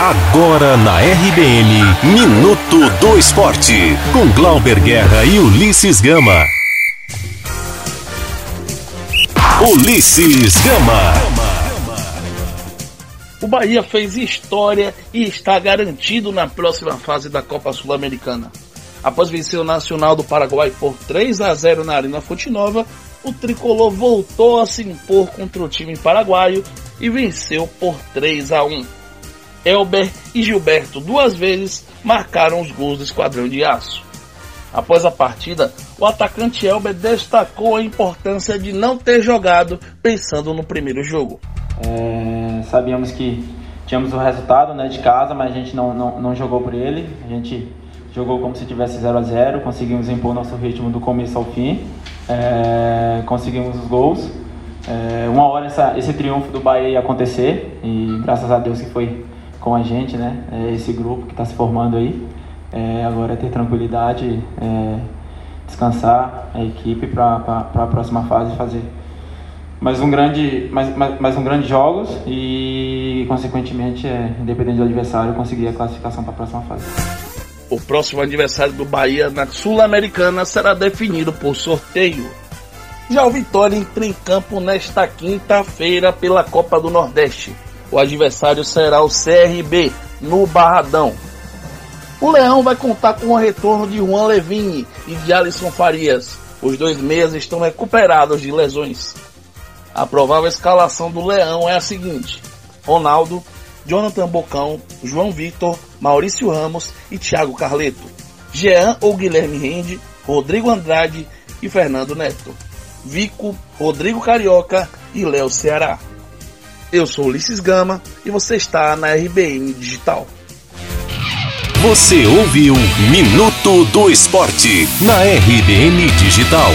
Agora na RBN, Minuto do Esporte, com Glauber Guerra e Ulisses Gama. Ulisses Gama. O Bahia fez história e está garantido na próxima fase da Copa Sul-Americana. Após vencer o Nacional do Paraguai por 3 a 0 na Arena Fonte Nova, o tricolor voltou a se impor contra o time paraguaio e venceu por 3 a 1. Elber e Gilberto duas vezes marcaram os gols do Esquadrão de Aço. Após a partida, o atacante Elber destacou a importância de não ter jogado pensando no primeiro jogo. É, sabíamos que tínhamos o resultado né, de casa, mas a gente não, não, não jogou por ele. A gente jogou como se tivesse 0 a 0 conseguimos impor nosso ritmo do começo ao fim, é, conseguimos os gols. É, uma hora essa, esse triunfo do Bahia ia acontecer e graças a Deus que foi com a gente, né? É esse grupo que está se formando aí. É, agora é ter tranquilidade, é, descansar a equipe para a próxima fase fazer mais um grande mais, mais, mais um grande jogos e consequentemente é, independente do adversário conseguir a classificação para a próxima fase. O próximo adversário do Bahia na Sul-Americana será definido por sorteio. Já o Vitória entra em campo nesta quinta-feira pela Copa do Nordeste. O adversário será o CRB, no Barradão. O Leão vai contar com o retorno de Juan Levine e de Alisson Farias. Os dois meias estão recuperados de lesões. A provável escalação do Leão é a seguinte: Ronaldo, Jonathan Bocão, João Vitor, Maurício Ramos e Thiago Carleto. Jean ou Guilherme Rende, Rodrigo Andrade e Fernando Neto. Vico, Rodrigo Carioca e Léo Ceará. Eu sou Ulisses Gama e você está na RBN Digital. Você ouviu Minuto do Esporte na RBN Digital.